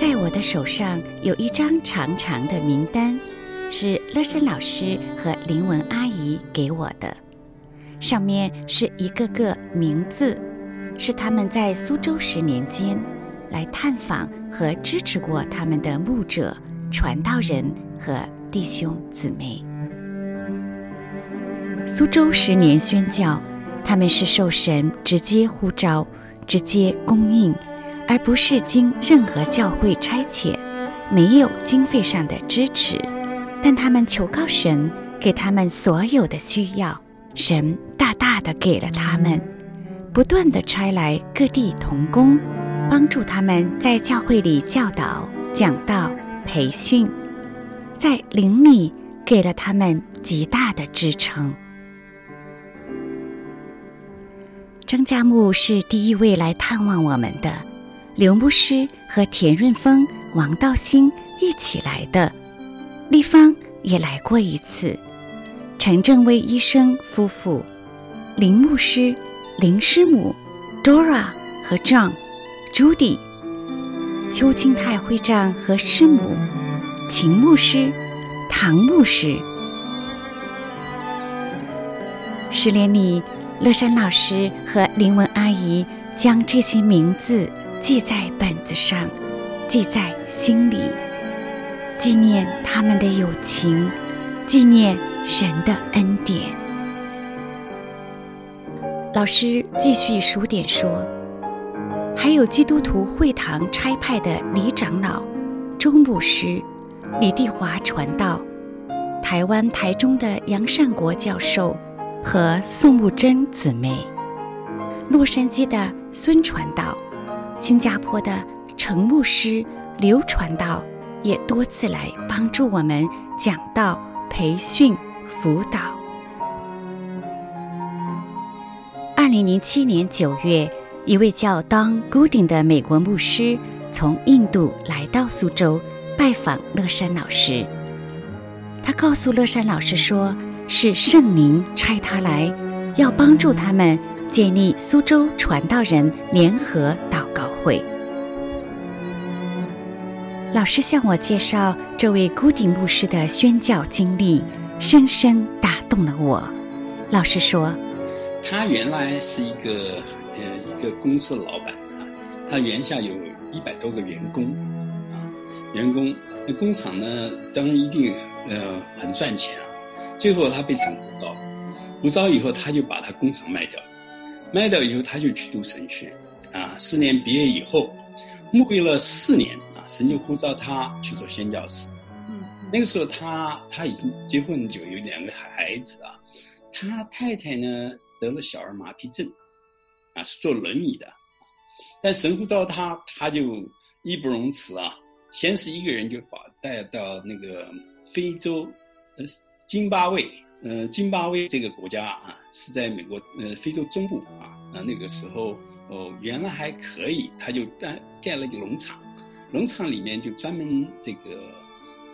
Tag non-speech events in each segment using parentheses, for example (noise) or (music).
在我的手上有一张长长的名单，是乐山老师和林文阿姨给我的，上面是一个个名字，是他们在苏州十年间来探访和支持过他们的牧者、传道人和弟兄姊妹。苏州十年宣教，他们是受神直接呼召、直接供应，而不是经任何教会差遣，没有经费上的支持。但他们求告神，给他们所有的需要，神大大的给了他们，不断的差来各地同工，帮助他们在教会里教导、讲道、培训，在灵里给了他们极大的支撑。张家木是第一位来探望我们的，刘牧师和田润峰、王道兴一起来的，丽芳也来过一次，陈正威医生夫妇、林牧师、林师母、Dora 和 John、Judy、邱清泰会长和师母、秦牧师、唐牧师，十年里。乐山老师和林文阿姨将这些名字记在本子上，记在心里，纪念他们的友情，纪念神的恩典。老师继续数点说，还有基督徒会堂差派的李长老、周牧师、李地华传道，台湾台中的杨善国教授。和宋木珍姊妹，洛杉矶的孙传道，新加坡的程牧师刘传道也多次来帮助我们讲道、培训、辅导。二零零七年九月，一位叫 Don Gooding 的美国牧师从印度来到苏州拜访乐山老师，他告诉乐山老师说。是圣灵差他来，要帮助他们建立苏州传道人联合会。老师向我介绍这位古顶牧师的宣教经历，深深打动了我。老师说，他原来是一个呃一个公司的老板啊，他原下有一百多个员工啊，员工那工厂呢，当然一定呃很赚钱啊。最后他被神呼召，呼召以后他就把他工厂卖掉，卖掉以后他就去读神学，啊，四年毕业以后，牧会了四年啊，神就呼召他去做宣教师。嗯，那个时候他他已经结婚就有两个孩子啊，他太太呢得了小儿麻痹症，啊是坐轮椅的，但神呼召他，他就义不容辞啊，先是一个人就把带到那个非洲，呃。津巴威，呃，津巴威这个国家啊，是在美国呃非洲中部啊，啊那个时候哦原来还可以，他就盖盖了个农场，农场里面就专门这个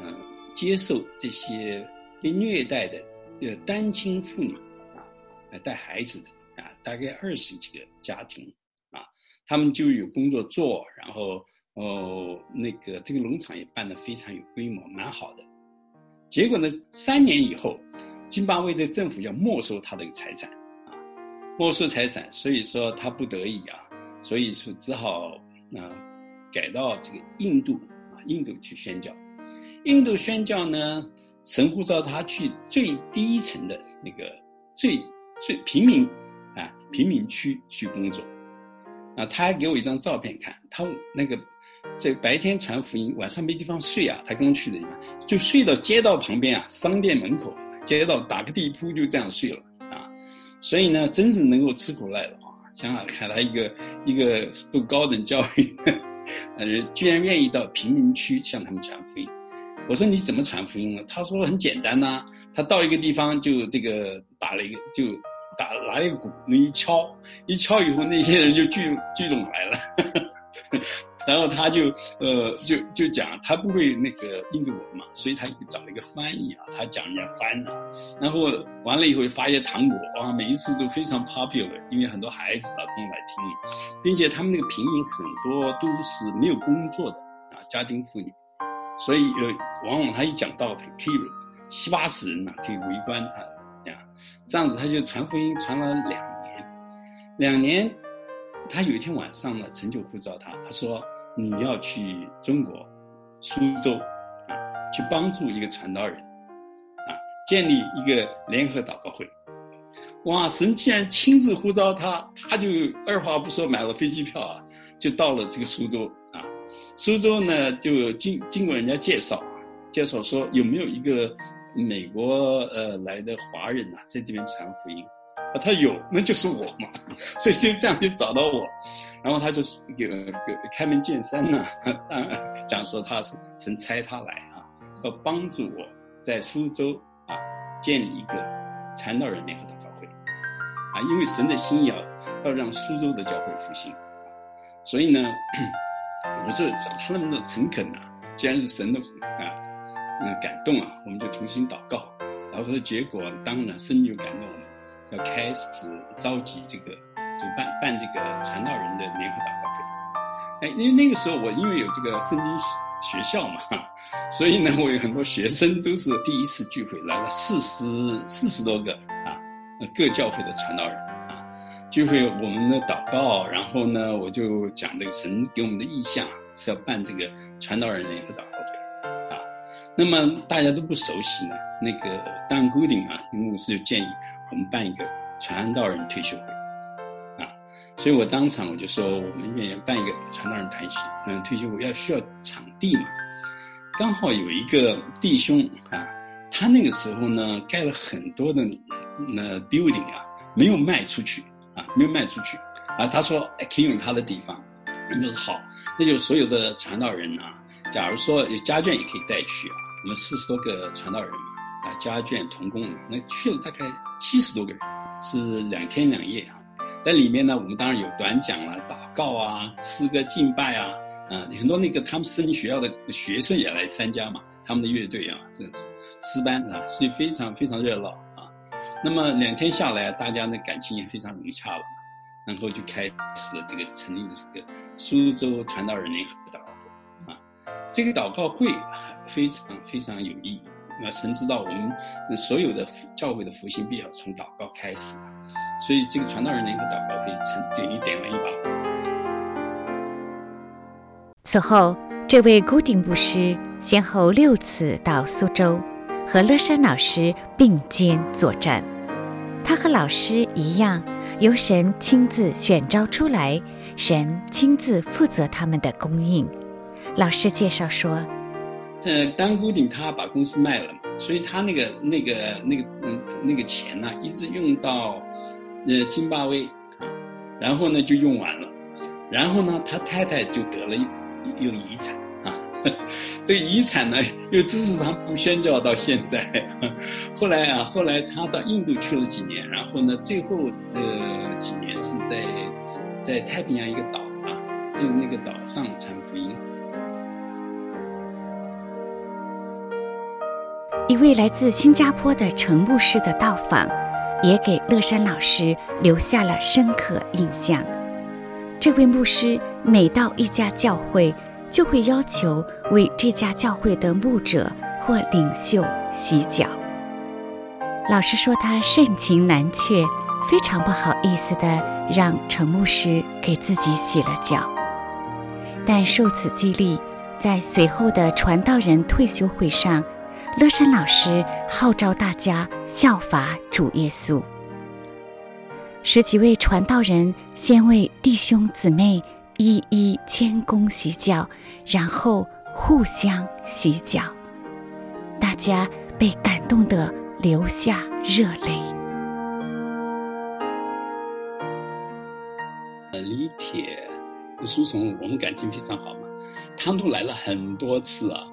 嗯、呃、接受这些被虐待的呃单亲妇女啊来带孩子的啊，大概二十几个家庭啊，他们就有工作做，然后哦那个这个农场也办得非常有规模，蛮好的。结果呢？三年以后，津巴威的政府要没收他的财产，没收财产，所以说他不得已啊，所以说只好啊改到这个印度啊，印度去宣教。印度宣教呢，神呼召他去最低层的那个最最平民啊贫民区去工作。啊，他还给我一张照片看，他那个。这白天传福音，晚上没地方睡啊。他刚去的地方，就睡到街道旁边啊，商店门口，街道打个地铺就这样睡了。所以呢，真是能够吃苦耐劳啊。想想看，他一个一个受高等教育的人，居然愿意到贫民区向他们传福音。我说你怎么传福音呢？他说很简单呐、他到一个地方就这个打了一个就打拿一个鼓，一敲一敲以后，那些人就聚聚拢来了。然后他就呃就就讲他不会那个印度文嘛，所以他就找了一个翻译啊，他讲人家翻啊，然后完了以后发一些糖果啊，每一次都非常 popular，因为很多孩子啊都来听，并且他们那个平民很多都是没有工作的啊，家庭妇女，所以呃，往往他一讲道，可以七八十人呢，可以围观他，这样，这样子他就传福音传了两年，两年，他有一天晚上呢，神就呼召他，他说你要去中国苏州啊，去帮助一个传道人，啊，建立一个联合祷告会。哇！神既然亲自呼召他，他就二话不说买了飞机票啊，就到了这个苏州啊。苏州呢，就经经过人家介绍啊，介绍说有没有一个美国呃来的华人呐、啊，在这边传福音啊？他有，那就是我嘛。(laughs) 所以就这样就找到我，然后他就给给开门见山呢、啊，讲说他是神差他来啊，要帮助我在苏州啊建立一个传道人联合祷告会。啊，因为神的心要要让苏州的教会复兴，所以呢，我就找他那么的诚恳啊，既然是神的啊，那感动啊，我们就重新祷告，然后结果当然神就感动我们，要开始召集这个主办办这个传道人的联合祷告会。哎，因为那个时候我因为有这个圣经学校嘛，(laughs) 所以呢，我有很多学生都是第一次聚会来了四十四十多个啊。各教会的传道人啊，聚会我们的祷告，然后呢，我就讲这个神给我们的意向是要办这个传道人联合祷告。那么大家都不熟悉呢，那个 Don Gooding 啊，牧师就建议我们办一个传道人退休会啊。所以我当场我就说，我们愿意办一个传道人退休嗯退休会，要需要场地嘛。刚好有一个弟兄啊，他那个时候呢盖了很多的。那 building 啊，没有卖出去啊，没有卖出去啊。他说可以用他的地方，我们就说好，那就所有的传道人啊，假如说有家眷也可以带去啊。我们四十多个传道人嘛，啊，家眷同工，那去了大概七十多个人，是两天两夜啊。在里面呢，我们当然有短讲啦、祷告啊、诗歌敬拜啊，啊，很多那个他们私立学校的学生也来参加嘛，他们的乐队啊，这诗班啊，所以非常非常热闹啊。那么两天下来，大家的感情也非常融洽了，然后就开始了这个成立的这个苏州传道人联合祷。这个祷告会非常非常有意义。那神知道我们所有的教会的复兴必要从祷告开始，所以这个传道人联合祷告会成给你点了一把。此后，这位古顶牧师先后六次到苏州。和乐山老师并肩作战，他和老师一样，由神亲自选召出来，神亲自负责他们的供应。老师介绍说：“呃，当固定他把公司卖了，所以他那个那个那个嗯那个钱呢，一直用到呃津巴威啊，然后呢就用完了，然后呢他太太就得了一一个遗产啊。(laughs) ”这个遗产呢，又支持他宣教到现在。(laughs) 后来啊，后来他到印度去了几年，然后呢，最后呃几年是在在太平洋一个岛啊，就是那个岛上传福音。一位来自新加坡的陈牧师的到访，也给乐山老师留下了深刻印象。这位牧师每到一家教会，就会要求为这家教会的牧者或领袖洗脚。老师说他盛情难却，非常不好意思地让陈牧师给自己洗了脚。但受此激励，在随后的传道人退休会上，乐山老师号召大家效法主耶稣。十几位传道人先为弟兄姊妹。一一谦恭洗脚，然后互相洗脚，大家被感动得流下热泪。李铁、书虫，我们感情非常好嘛，他们都来了很多次啊。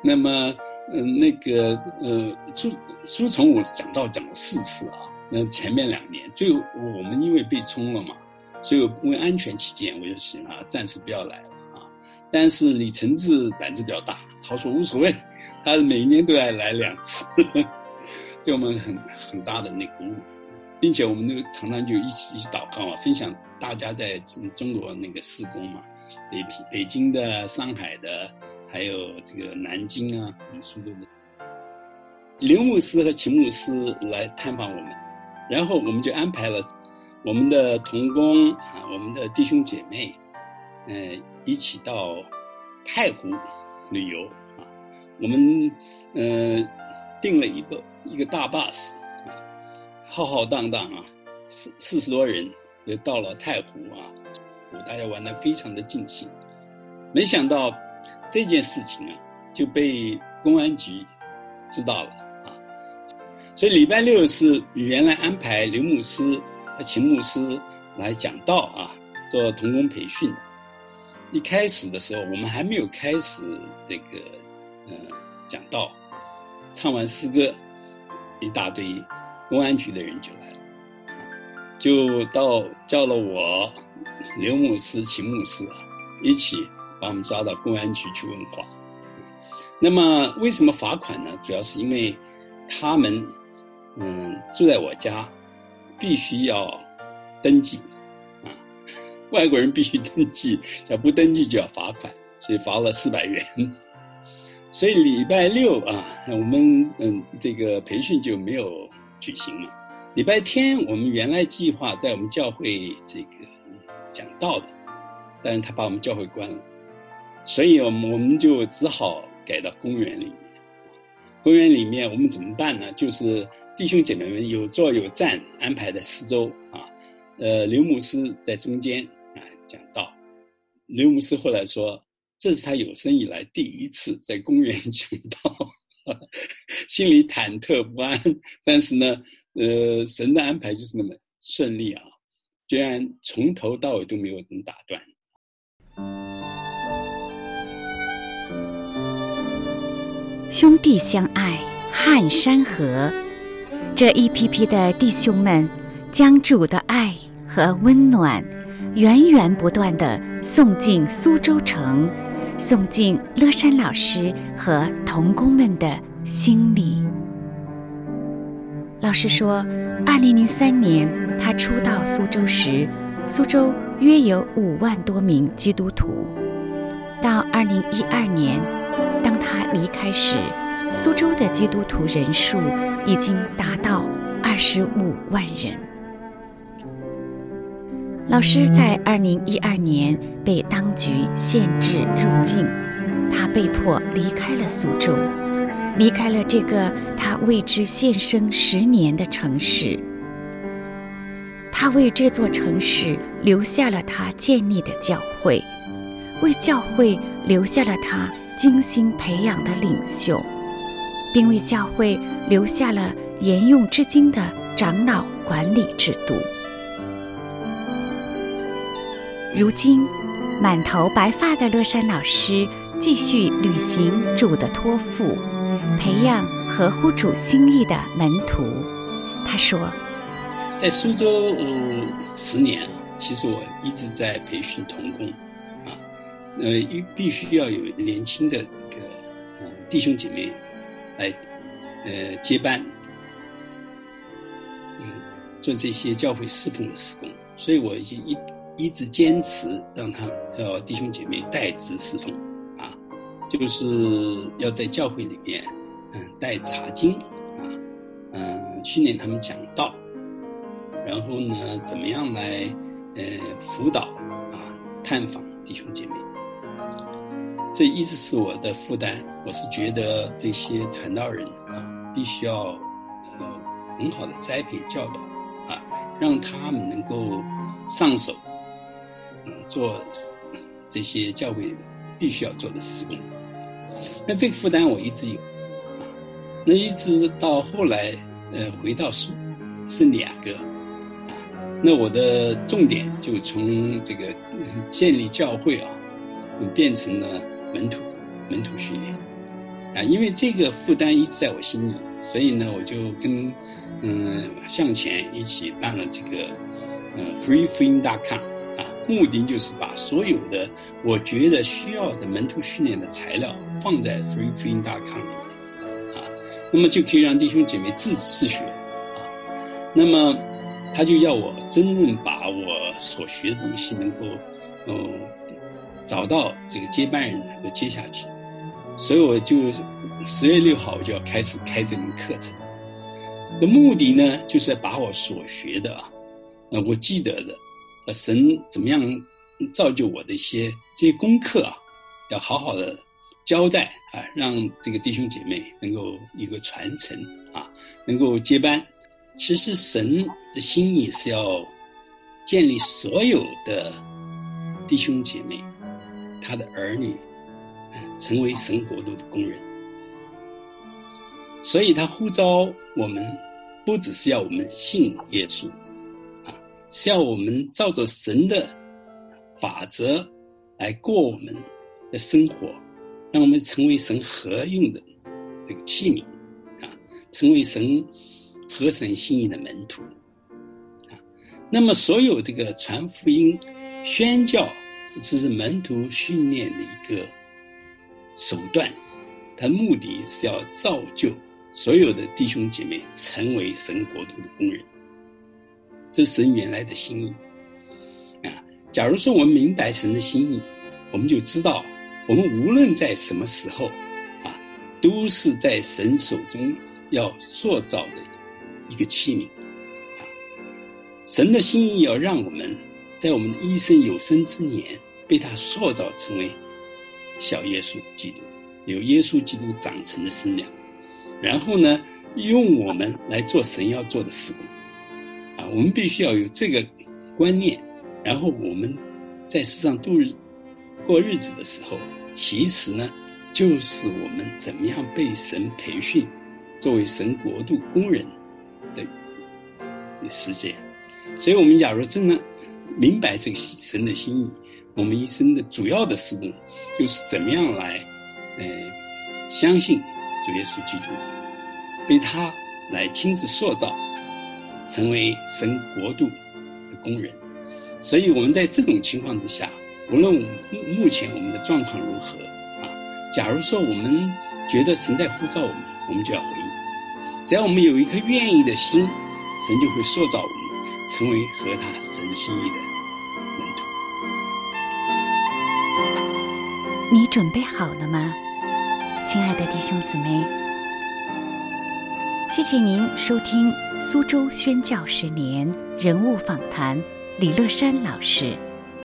那么，嗯、那个，呃，书书虫，我讲到讲了四次啊。那前面两年，最后我们因为被冲了嘛。所以为安全起见，我就行啊，暂时不要来了啊。但是李承志胆子比较大，他说无所谓，他每年都要来两次，(laughs) 对我们很很大的那鼓舞，并且我们那个常常就一起一起祷告嘛，分享大家在中国那个施工嘛，北平、北京的、上海的，还有这个南京啊，我们苏州的刘牧师和秦牧师来探访我们，然后我们就安排了我们的同工啊，我们的弟兄姐妹，嗯、一起到太湖旅游啊。我们嗯、呃，订了一个一个大巴士啊，浩浩荡荡啊，四四十多人就到了太湖啊，大家玩的非常的尽兴。没想到这件事情啊，就被公安局知道了啊，所以礼拜六是原来安排刘牧师和秦牧师来讲道啊，做童工培训。一开始的时候，我们还没有开始这个嗯讲道，唱完诗歌，一大堆公安局的人就来了，就到叫了我刘牧师、秦牧师啊一起。把我们抓到公安局去问话。那么为什么罚款呢？主要是因为他们嗯住在我家，必须要登记啊，外国人必须登记，要不登记就要罚款，所以罚了四百元。所以礼拜六啊，我们嗯这个培训就没有举行了。礼拜天我们原来计划在我们教会这个讲道的，但是他把我们教会关了。所以，我们我们就只好改到公园里面。公园里面，我们怎么办呢？就是弟兄姐妹们有坐有站，安排在四周啊。呃，刘牧师在中间啊讲道。刘牧师后来说，这是他有生以来第一次在公园 (laughs) 讲道，心里忐忑不安。但是呢，呃，神的安排就是那么顺利啊，居然从头到尾都没有人打断。兄弟相爱，撼山河。这一批批的弟兄们，将主的爱和温暖，源源不断地送进苏州城，送进乐山老师和童工们的心里。老师说，二零零三年他初到苏州时，苏州约有五万多名基督徒。到二零一二年，他离开时，苏州的基督徒人数已经达到二十五万人。老师在二零一二年被当局限制入境，他被迫离开了苏州，离开了这个他为之献身十年的城市。他为这座城市留下了他建立的教会，为教会留下了他精心培养的领袖，并为教会留下了沿用至今的长老管理制度。如今，满头白发的乐山老师继续履行主的托付，培养合乎主心意的门徒。他说：“在苏州，嗯，十年，其实我一直在培训童工。”呃，一必须要有年轻的一个呃弟兄姐妹来呃接班，嗯，做这些教会侍奉的事工，所以我已经一一直坚持让他叫弟兄姐妹代职侍奉，啊，就是要在教会里面嗯带查经啊，嗯训练他们讲道，然后呢怎么样来呃辅导啊探访弟兄姐妹。这一直是我的负担。我是觉得这些传道人啊，必须要呃很好的栽培教导啊，让他们能够上手，嗯，做这些教会必须要做的事工。那这个负担我一直有，那一直到后来呃回到书是两个啊，那我的重点就从这个建立教会啊，变成了。门徒，门徒训练，啊，因为这个负担一直在我心里，所以呢，我就跟嗯向前一起办了这个嗯 freefilm.com 啊，目的就是把所有的我觉得需要的门徒训练的材料放在 freefilm.com 里面，啊，那么就可以让弟兄姐妹自自学，啊，那么他就要我真正把我所学的东西能够，嗯。找到这个接班人能够接下去，所以我就十月六号我就要开始开这门课程。的目的呢，就是把我所学的啊，那我记得的，呃，神怎么样造就我的一些这些功课啊，要好好的交代啊，让这个弟兄姐妹能够一个传承啊，能够接班。其实神的心意是要建立所有的弟兄姐妹，他的儿女，成为神国度的工人。所以他呼召我们，不只是要我们信耶稣，啊，是要我们照着神的法则来过我们的生活，让我们成为神合用的这个器皿，啊，成为神合神心意的门徒，啊，那么所有这个传福音、宣教，这是门徒训练的一个手段，它目的是要造就。所有的弟兄姐妹成为神国度的工人，这是神原来的心意啊！假如说我们明白神的心意，我们就知道，我们无论在什么时候啊，都是在神手中要塑造的一个器皿啊！神的心意要让我们在我们的一生有生之年，被他塑造成为小耶稣基督，有耶稣基督长成的身量。然后呢，用我们来做神要做的事工，啊，我们必须要有这个观念。然后我们在世上度日过日子的时候，其实呢，就是我们怎么样被神培训，作为神国度工人的时间。所以，我们假如真的明白这个神的心意，我们一生的主要的事工，就是怎么样来，呃，相信。主耶稣基督被他来亲自塑造，成为神国度的工人。所以，我们在这种情况之下，无论目前我们的状况如何啊，假如说我们觉得神在呼召我们，我们就要回应。只要我们有一颗愿意的心，神就会塑造我们，成为和他神心意的。你准备好了吗？亲爱的弟兄姊妹，谢谢您收听苏州宣教十年人物访谈李乐山老师。